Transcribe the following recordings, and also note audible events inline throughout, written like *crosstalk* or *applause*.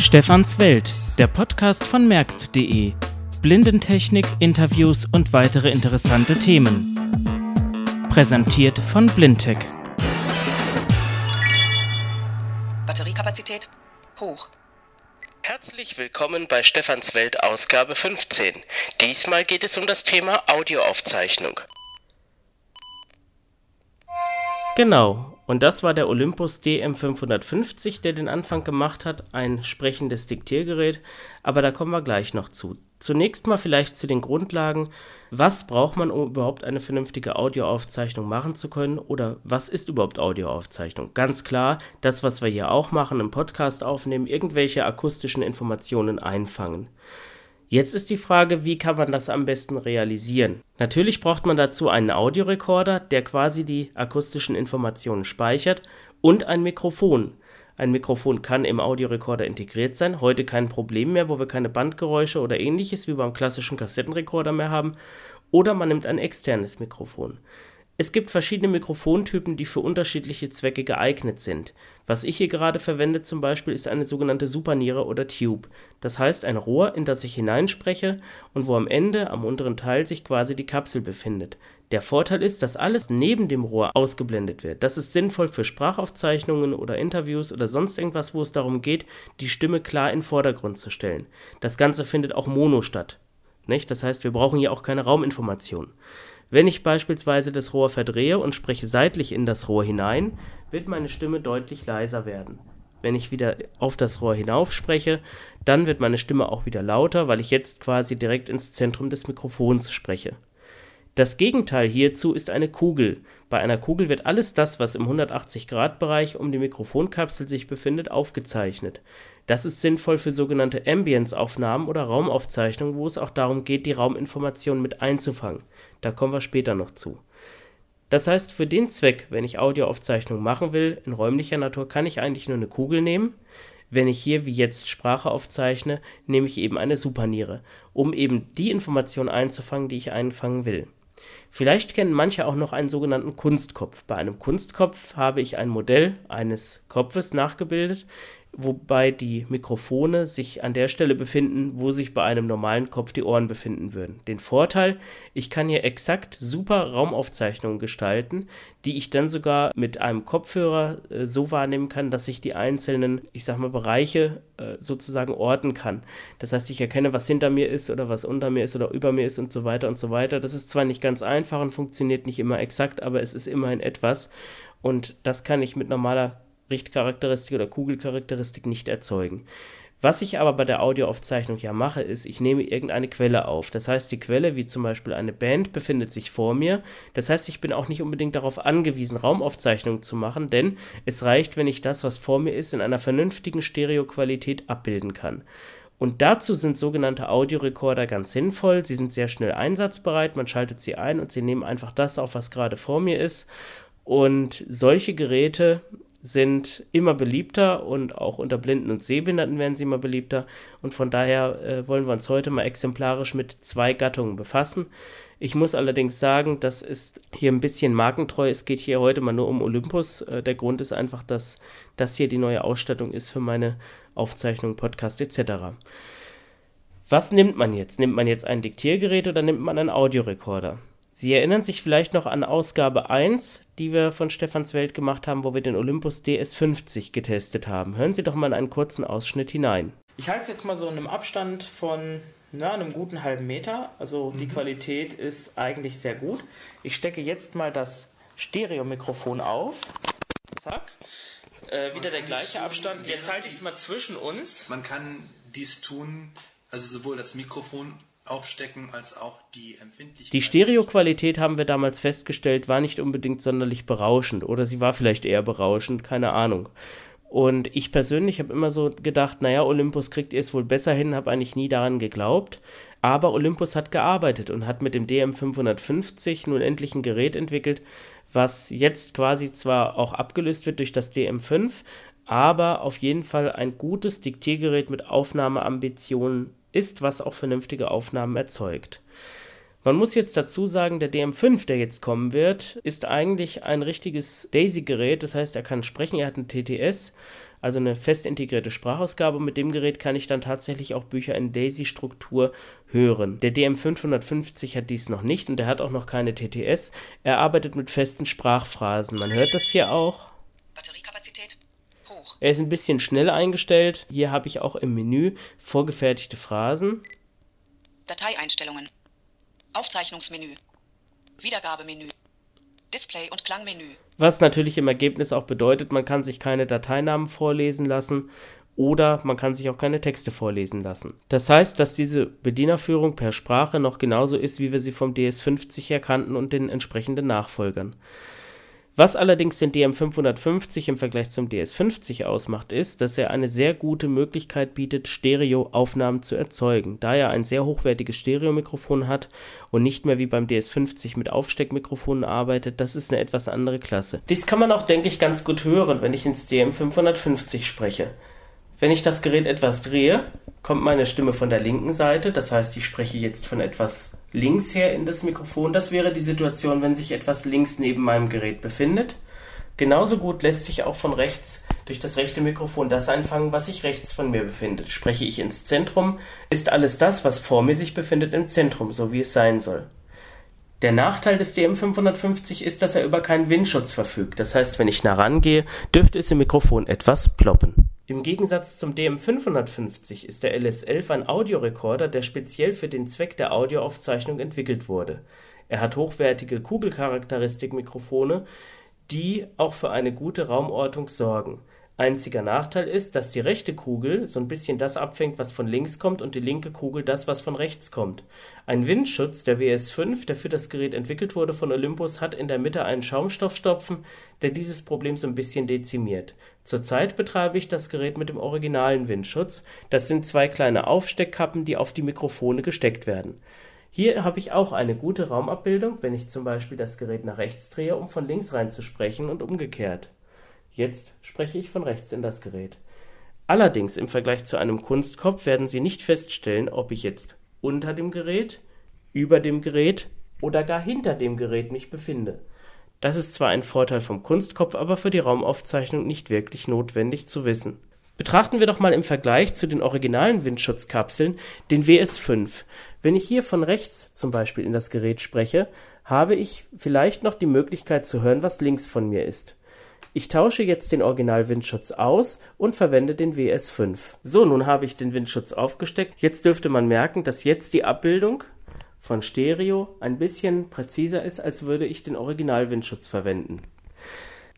Stefans Welt, der Podcast von merkst.de. Blindentechnik, Interviews und weitere interessante Themen. Präsentiert von Blindtech. Batteriekapazität hoch. Herzlich willkommen bei Stefans Welt Ausgabe 15. Diesmal geht es um das Thema Audioaufzeichnung. Genau, und das war der Olympus DM550, der den Anfang gemacht hat, ein sprechendes Diktiergerät, aber da kommen wir gleich noch zu. Zunächst mal vielleicht zu den Grundlagen. Was braucht man, um überhaupt eine vernünftige Audioaufzeichnung machen zu können? Oder was ist überhaupt Audioaufzeichnung? Ganz klar, das, was wir hier auch machen, im Podcast aufnehmen, irgendwelche akustischen Informationen einfangen. Jetzt ist die Frage, wie kann man das am besten realisieren? Natürlich braucht man dazu einen Audiorekorder, der quasi die akustischen Informationen speichert und ein Mikrofon. Ein Mikrofon kann im Audiorekorder integriert sein, heute kein Problem mehr, wo wir keine Bandgeräusche oder ähnliches wie beim klassischen Kassettenrekorder mehr haben. Oder man nimmt ein externes Mikrofon. Es gibt verschiedene Mikrofontypen, die für unterschiedliche Zwecke geeignet sind. Was ich hier gerade verwende zum Beispiel ist eine sogenannte Superniere oder Tube. Das heißt ein Rohr, in das ich hineinspreche und wo am Ende, am unteren Teil, sich quasi die Kapsel befindet. Der Vorteil ist, dass alles neben dem Rohr ausgeblendet wird. Das ist sinnvoll für Sprachaufzeichnungen oder Interviews oder sonst irgendwas, wo es darum geht, die Stimme klar in den Vordergrund zu stellen. Das Ganze findet auch mono statt. Nicht? Das heißt, wir brauchen hier auch keine Rauminformation. Wenn ich beispielsweise das Rohr verdrehe und spreche seitlich in das Rohr hinein, wird meine Stimme deutlich leiser werden. Wenn ich wieder auf das Rohr hinauf spreche, dann wird meine Stimme auch wieder lauter, weil ich jetzt quasi direkt ins Zentrum des Mikrofons spreche. Das Gegenteil hierzu ist eine Kugel. Bei einer Kugel wird alles das, was im 180-Grad-Bereich um die Mikrofonkapsel sich befindet, aufgezeichnet. Das ist sinnvoll für sogenannte Ambience-Aufnahmen oder Raumaufzeichnungen, wo es auch darum geht, die Rauminformationen mit einzufangen. Da kommen wir später noch zu. Das heißt, für den Zweck, wenn ich Audioaufzeichnungen machen will, in räumlicher Natur, kann ich eigentlich nur eine Kugel nehmen. Wenn ich hier wie jetzt Sprache aufzeichne, nehme ich eben eine Superniere, um eben die Informationen einzufangen, die ich einfangen will. Vielleicht kennen manche auch noch einen sogenannten Kunstkopf. Bei einem Kunstkopf habe ich ein Modell eines Kopfes nachgebildet, wobei die Mikrofone sich an der Stelle befinden, wo sich bei einem normalen Kopf die Ohren befinden würden. Den Vorteil, ich kann hier exakt super Raumaufzeichnungen gestalten, die ich dann sogar mit einem Kopfhörer äh, so wahrnehmen kann, dass ich die einzelnen, ich sag mal, Bereiche äh, sozusagen orten kann. Das heißt, ich erkenne, was hinter mir ist oder was unter mir ist oder über mir ist und so weiter und so weiter. Das ist zwar nicht ganz einfach und funktioniert nicht immer exakt, aber es ist immerhin etwas. Und das kann ich mit normaler Richtcharakteristik oder Kugelcharakteristik nicht erzeugen. Was ich aber bei der Audioaufzeichnung ja mache, ist, ich nehme irgendeine Quelle auf. Das heißt, die Quelle, wie zum Beispiel eine Band, befindet sich vor mir. Das heißt, ich bin auch nicht unbedingt darauf angewiesen, Raumaufzeichnungen zu machen, denn es reicht, wenn ich das, was vor mir ist, in einer vernünftigen Stereoqualität abbilden kann. Und dazu sind sogenannte Audiorekorder ganz sinnvoll. Sie sind sehr schnell einsatzbereit, man schaltet sie ein und sie nehmen einfach das auf, was gerade vor mir ist. Und solche Geräte sind immer beliebter und auch unter Blinden und Sehbehinderten werden sie immer beliebter. Und von daher äh, wollen wir uns heute mal exemplarisch mit zwei Gattungen befassen. Ich muss allerdings sagen, das ist hier ein bisschen markentreu. Es geht hier heute mal nur um Olympus. Äh, der Grund ist einfach, dass das hier die neue Ausstattung ist für meine Aufzeichnung, Podcast etc. Was nimmt man jetzt? Nimmt man jetzt ein Diktiergerät oder nimmt man einen Audiorekorder? Sie erinnern sich vielleicht noch an Ausgabe 1, die wir von Stefans Welt gemacht haben, wo wir den Olympus DS50 getestet haben. Hören Sie doch mal in einen kurzen Ausschnitt hinein. Ich halte es jetzt mal so in einem Abstand von na, einem guten halben Meter. Also die mhm. Qualität ist eigentlich sehr gut. Ich stecke jetzt mal das Stereomikrofon auf. Zack. Äh, wieder der gleiche Abstand. Jetzt halte ich es mal zwischen uns. Man kann dies tun, also sowohl das Mikrofon aufstecken als auch die Empfindlichkeit. Die Stereoqualität haben wir damals festgestellt, war nicht unbedingt sonderlich berauschend oder sie war vielleicht eher berauschend, keine Ahnung. Und ich persönlich habe immer so gedacht, naja, Olympus kriegt ihr es wohl besser hin, habe eigentlich nie daran geglaubt. Aber Olympus hat gearbeitet und hat mit dem DM550 nun endlich ein Gerät entwickelt, was jetzt quasi zwar auch abgelöst wird durch das DM5, aber auf jeden Fall ein gutes Diktiergerät mit Aufnahmeambitionen ist, was auch vernünftige Aufnahmen erzeugt. Man muss jetzt dazu sagen, der DM5, der jetzt kommen wird, ist eigentlich ein richtiges Daisy-Gerät. Das heißt, er kann sprechen, er hat ein TTS, also eine fest integrierte Sprachausgabe. Mit dem Gerät kann ich dann tatsächlich auch Bücher in DAISY-Struktur hören. Der DM550 hat dies noch nicht und er hat auch noch keine TTS. Er arbeitet mit festen Sprachphrasen. Man hört das hier auch. Er ist ein bisschen schnell eingestellt. Hier habe ich auch im Menü vorgefertigte Phrasen. Dateieinstellungen. Aufzeichnungsmenü. Wiedergabemenü. Display- und Klangmenü. Was natürlich im Ergebnis auch bedeutet, man kann sich keine Dateinamen vorlesen lassen oder man kann sich auch keine Texte vorlesen lassen. Das heißt, dass diese Bedienerführung per Sprache noch genauso ist, wie wir sie vom DS50 erkannten und den entsprechenden Nachfolgern. Was allerdings den DM550 im Vergleich zum DS50 ausmacht, ist, dass er eine sehr gute Möglichkeit bietet, Stereoaufnahmen zu erzeugen, da er ein sehr hochwertiges Stereomikrofon hat und nicht mehr wie beim DS50 mit Aufsteckmikrofonen arbeitet. Das ist eine etwas andere Klasse. Dies kann man auch, denke ich, ganz gut hören, wenn ich ins DM550 spreche. Wenn ich das Gerät etwas drehe, kommt meine Stimme von der linken Seite, das heißt, ich spreche jetzt von etwas links her in das Mikrofon. Das wäre die Situation, wenn sich etwas links neben meinem Gerät befindet. Genauso gut lässt sich auch von rechts durch das rechte Mikrofon das einfangen, was sich rechts von mir befindet. Spreche ich ins Zentrum, ist alles das, was vor mir sich befindet, im Zentrum, so wie es sein soll. Der Nachteil des DM550 ist, dass er über keinen Windschutz verfügt. Das heißt, wenn ich nah rangehe, dürfte es im Mikrofon etwas ploppen. Im Gegensatz zum DM550 ist der LS11 ein Audiorekorder, der speziell für den Zweck der Audioaufzeichnung entwickelt wurde. Er hat hochwertige Kugelcharakteristikmikrofone, die auch für eine gute Raumortung sorgen Einziger Nachteil ist, dass die rechte Kugel so ein bisschen das abfängt, was von links kommt, und die linke Kugel das, was von rechts kommt. Ein Windschutz, der WS5, der für das Gerät entwickelt wurde von Olympus, hat in der Mitte einen Schaumstoffstopfen, der dieses Problem so ein bisschen dezimiert. Zurzeit betreibe ich das Gerät mit dem originalen Windschutz. Das sind zwei kleine Aufsteckkappen, die auf die Mikrofone gesteckt werden. Hier habe ich auch eine gute Raumabbildung, wenn ich zum Beispiel das Gerät nach rechts drehe, um von links reinzusprechen und umgekehrt. Jetzt spreche ich von rechts in das Gerät. Allerdings im Vergleich zu einem Kunstkopf werden Sie nicht feststellen, ob ich jetzt unter dem Gerät, über dem Gerät oder gar hinter dem Gerät mich befinde. Das ist zwar ein Vorteil vom Kunstkopf, aber für die Raumaufzeichnung nicht wirklich notwendig zu wissen. Betrachten wir doch mal im Vergleich zu den originalen Windschutzkapseln den WS5. Wenn ich hier von rechts zum Beispiel in das Gerät spreche, habe ich vielleicht noch die Möglichkeit zu hören, was links von mir ist. Ich tausche jetzt den Original-Windschutz aus und verwende den WS5. So, nun habe ich den Windschutz aufgesteckt. Jetzt dürfte man merken, dass jetzt die Abbildung von Stereo ein bisschen präziser ist, als würde ich den Original-Windschutz verwenden.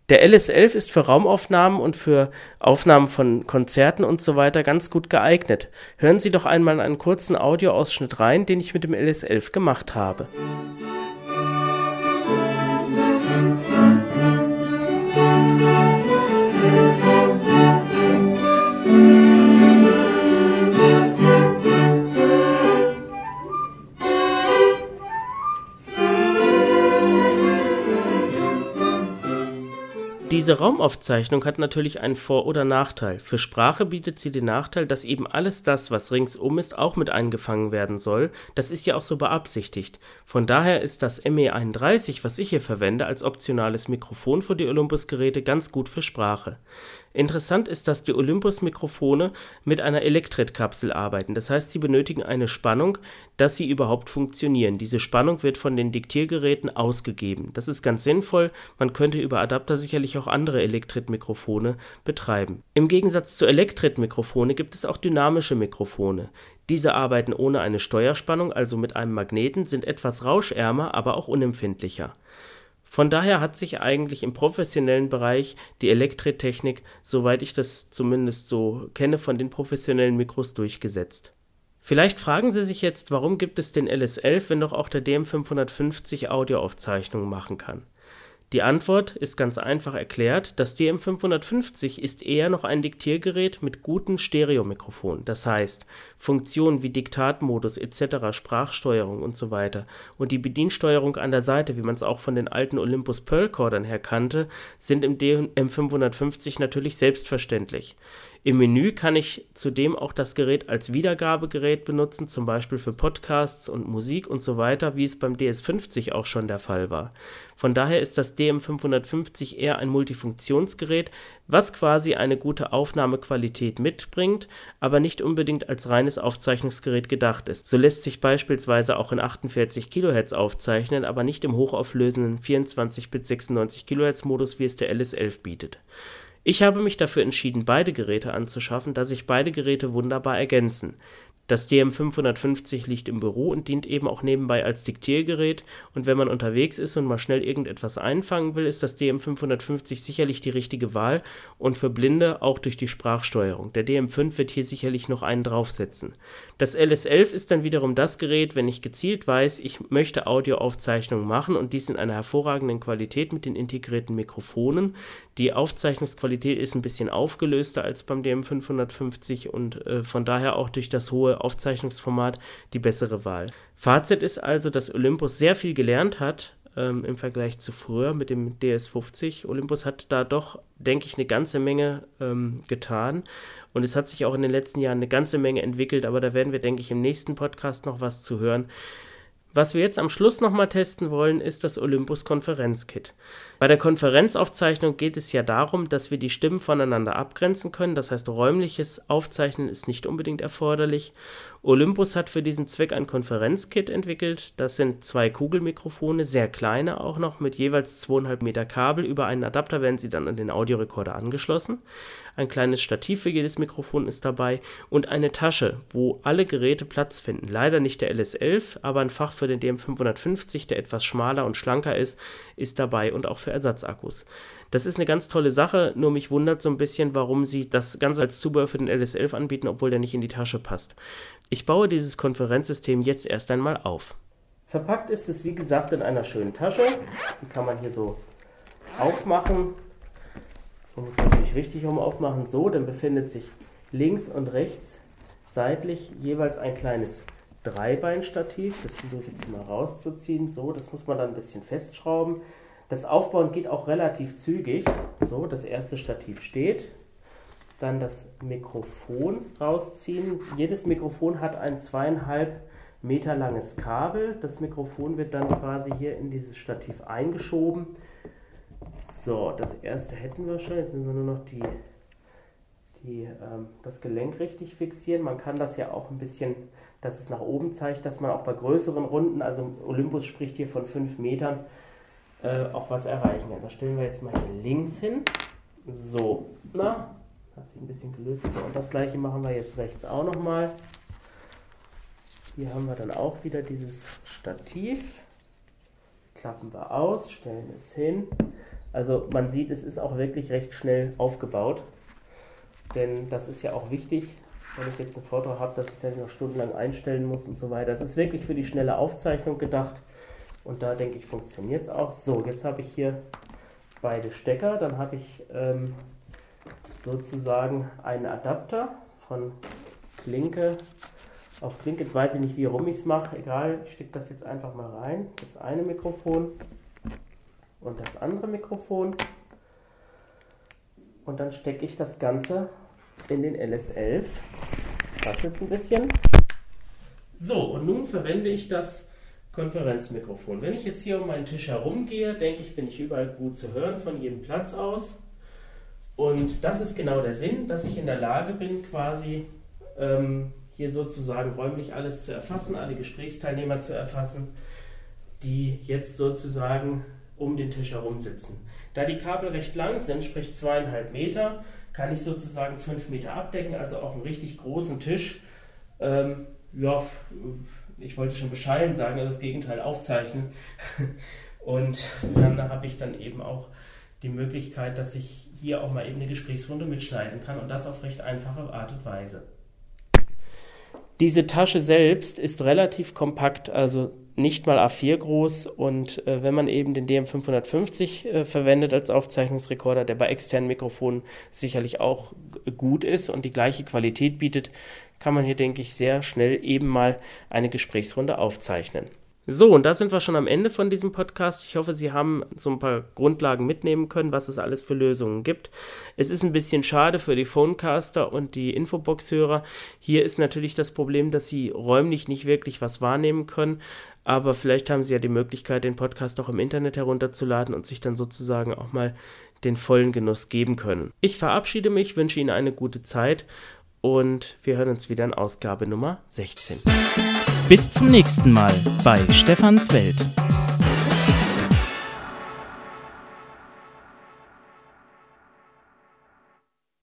Der LS11 ist für Raumaufnahmen und für Aufnahmen von Konzerten und so weiter ganz gut geeignet. Hören Sie doch einmal einen kurzen Audioausschnitt rein, den ich mit dem LS11 gemacht habe. Diese Raumaufzeichnung hat natürlich einen Vor oder Nachteil. Für Sprache bietet sie den Nachteil, dass eben alles das, was ringsum ist, auch mit eingefangen werden soll. Das ist ja auch so beabsichtigt. Von daher ist das ME31, was ich hier verwende, als optionales Mikrofon für die Olympus-Geräte ganz gut für Sprache Interessant ist, dass die Olympus-Mikrofone mit einer Elektret-Kapsel arbeiten, das heißt, sie benötigen eine Spannung, dass sie überhaupt funktionieren. Diese Spannung wird von den Diktiergeräten ausgegeben. Das ist ganz sinnvoll, man könnte über Adapter sicherlich auch andere Elektret-Mikrofone betreiben. Im Gegensatz zu Elektret-Mikrofone gibt es auch dynamische Mikrofone. Diese arbeiten ohne eine Steuerspannung, also mit einem Magneten, sind etwas rauschärmer, aber auch unempfindlicher von daher hat sich eigentlich im professionellen Bereich die Elektretechnik, soweit ich das zumindest so kenne, von den professionellen Mikros durchgesetzt. Vielleicht fragen Sie sich jetzt, warum gibt es den LS11, wenn doch auch der DM550 Audioaufzeichnungen machen kann? Die Antwort ist ganz einfach erklärt, das DM550 ist eher noch ein Diktiergerät mit guten Stereomikrofonen, das heißt Funktionen wie Diktatmodus etc., Sprachsteuerung und so weiter. Und die Bediensteuerung an der Seite, wie man es auch von den alten Olympus Pearl Cordern her kannte, sind im DM550 natürlich selbstverständlich Im Menü kann ich zudem auch das Gerät als Wiedergabegerät benutzen, zum Beispiel für Podcasts und Musik und so weiter, wie es beim DS50 auch schon der Fall war. Von daher ist das DM550 eher ein Multifunktionsgerät, was quasi eine gute Aufnahmequalität mitbringt, aber nicht unbedingt als reines Aufzeichnungsgerät gedacht ist. So lässt sich beispielsweise auch in 48 kHz aufzeichnen, aber nicht im hochauflösenden 24 bis 96 kHz Modus, wie es der LS11 bietet. Ich habe mich dafür entschieden, beide Geräte anzuschaffen, da sich beide Geräte wunderbar ergänzen. Das DM550 liegt im Büro und dient eben auch nebenbei als Diktiergerät und wenn man unterwegs ist und mal schnell irgendetwas einfangen will, ist das DM550 sicherlich die richtige Wahl und für Blinde auch durch die Sprachsteuerung. Der DM5 wird hier sicherlich noch einen draufsetzen. Das LS11 ist dann wiederum das Gerät, wenn ich gezielt weiß, ich möchte Audioaufzeichnungen machen und dies in einer hervorragenden Qualität mit den integrierten Mikrofonen. Die Aufzeichnungsqualität ist ein bisschen aufgelöster als beim DM550 und äh, von daher auch durch das hohe Aufzeichnungsformat die bessere Wahl. Fazit ist also, dass Olympus sehr viel gelernt hat ähm, im Vergleich zu früher mit dem DS50. Olympus hat da doch, denke ich, eine ganze Menge ähm, getan und es hat sich auch in den letzten Jahren eine ganze Menge entwickelt, aber da werden wir, denke ich, im nächsten Podcast noch was zu hören. Was wir jetzt am Schluss nochmal testen wollen, ist das Olympus Konferenzkit. Bei der Konferenzaufzeichnung geht es ja darum, dass wir die Stimmen voneinander abgrenzen können. Das heißt, räumliches Aufzeichnen ist nicht unbedingt erforderlich. Olympus hat für diesen Zweck ein Konferenzkit entwickelt. Das sind zwei Kugelmikrofone, sehr kleine auch noch, mit jeweils 2,5 Meter Kabel. Über einen Adapter werden sie dann an den Audiorekorder angeschlossen. Ein kleines Stativ für jedes Mikrofon ist dabei und eine Tasche, wo alle Geräte Platz finden. Leider nicht der LS11, aber ein Fach für den DM550, der etwas schmaler und schlanker ist, ist dabei und auch für Ersatzakkus. Das ist eine ganz tolle Sache, nur mich wundert so ein bisschen, warum sie das Ganze als Zubehör für den LS11 anbieten, obwohl der nicht in die Tasche passt. Ich baue dieses Konferenzsystem jetzt erst einmal auf. Verpackt ist es wie gesagt in einer schönen Tasche. Die kann man hier so aufmachen. Man muss natürlich richtig rum aufmachen. So, dann befindet sich links und rechts seitlich jeweils ein kleines Dreibeinstativ. Das versuche ich jetzt mal rauszuziehen. So, das muss man dann ein bisschen festschrauben. Das Aufbauen geht auch relativ zügig. So, das erste Stativ steht. Dann das Mikrofon rausziehen. Jedes Mikrofon hat ein zweieinhalb Meter langes Kabel. Das Mikrofon wird dann quasi hier in dieses Stativ eingeschoben. So, das erste hätten wir schon. Jetzt müssen wir nur noch die, die, ähm, das Gelenk richtig fixieren. Man kann das ja auch ein bisschen, dass es nach oben zeigt, dass man auch bei größeren Runden, also Olympus spricht hier von 5 Metern, äh, auch was erreichen kann. Das stellen wir jetzt mal hier links hin. So, na, hat sich ein bisschen gelöst. So, und das gleiche machen wir jetzt rechts auch nochmal. Hier haben wir dann auch wieder dieses Stativ. Klappen wir aus, stellen es hin. Also man sieht, es ist auch wirklich recht schnell aufgebaut. Denn das ist ja auch wichtig, wenn ich jetzt einen Vortrag habe, dass ich dann noch stundenlang einstellen muss und so weiter. Das ist wirklich für die schnelle Aufzeichnung gedacht. Und da denke ich, funktioniert es auch. So, jetzt habe ich hier beide Stecker. Dann habe ich ähm, sozusagen einen Adapter von Klinke auf Klinke. Jetzt weiß ich nicht, wie rum ich es mache. Egal, ich stecke das jetzt einfach mal rein. Das eine Mikrofon und das andere Mikrofon. Und dann stecke ich das Ganze in den LS11. Wartet ein bisschen. So, und nun verwende ich das Konferenzmikrofon. Wenn ich jetzt hier um meinen Tisch herumgehe, denke ich, bin ich überall gut zu hören von jedem Platz aus. Und das ist genau der Sinn, dass ich in der Lage bin, quasi ähm, hier sozusagen räumlich alles zu erfassen, alle Gesprächsteilnehmer zu erfassen, die jetzt sozusagen um den Tisch herum sitzen. Da die Kabel recht lang sind, sprich zweieinhalb Meter, kann ich sozusagen fünf Meter abdecken, also auch einen richtig großen Tisch. Ähm, ja, ich wollte schon bescheiden sagen, das Gegenteil aufzeichnen. *laughs* Und dann habe ich dann eben auch die Möglichkeit, dass ich hier auch mal eben eine Gesprächsrunde mitschneiden kann und das auf recht einfache Art und Weise. Diese Tasche selbst ist relativ kompakt, also nicht mal A4 groß und äh, wenn man eben den DM550 äh, verwendet als Aufzeichnungsrekorder, der bei externen Mikrofonen sicherlich auch gut ist und die gleiche Qualität bietet, kann man hier, denke ich, sehr schnell eben mal eine Gesprächsrunde aufzeichnen. So, und da sind wir schon am Ende von diesem Podcast. Ich hoffe, Sie haben so ein paar Grundlagen mitnehmen können, was es alles für Lösungen gibt. Es ist ein bisschen schade für die Phonecaster und die Infobox-Hörer. Hier ist natürlich das Problem, dass Sie räumlich nicht wirklich was wahrnehmen können. Aber vielleicht haben Sie ja die Möglichkeit, den Podcast auch im Internet herunterzuladen und sich dann sozusagen auch mal den vollen Genuss geben können. Ich verabschiede mich, wünsche Ihnen eine gute Zeit und wir hören uns wieder in Ausgabe Nummer 16. Bis zum nächsten Mal bei Stefans Welt.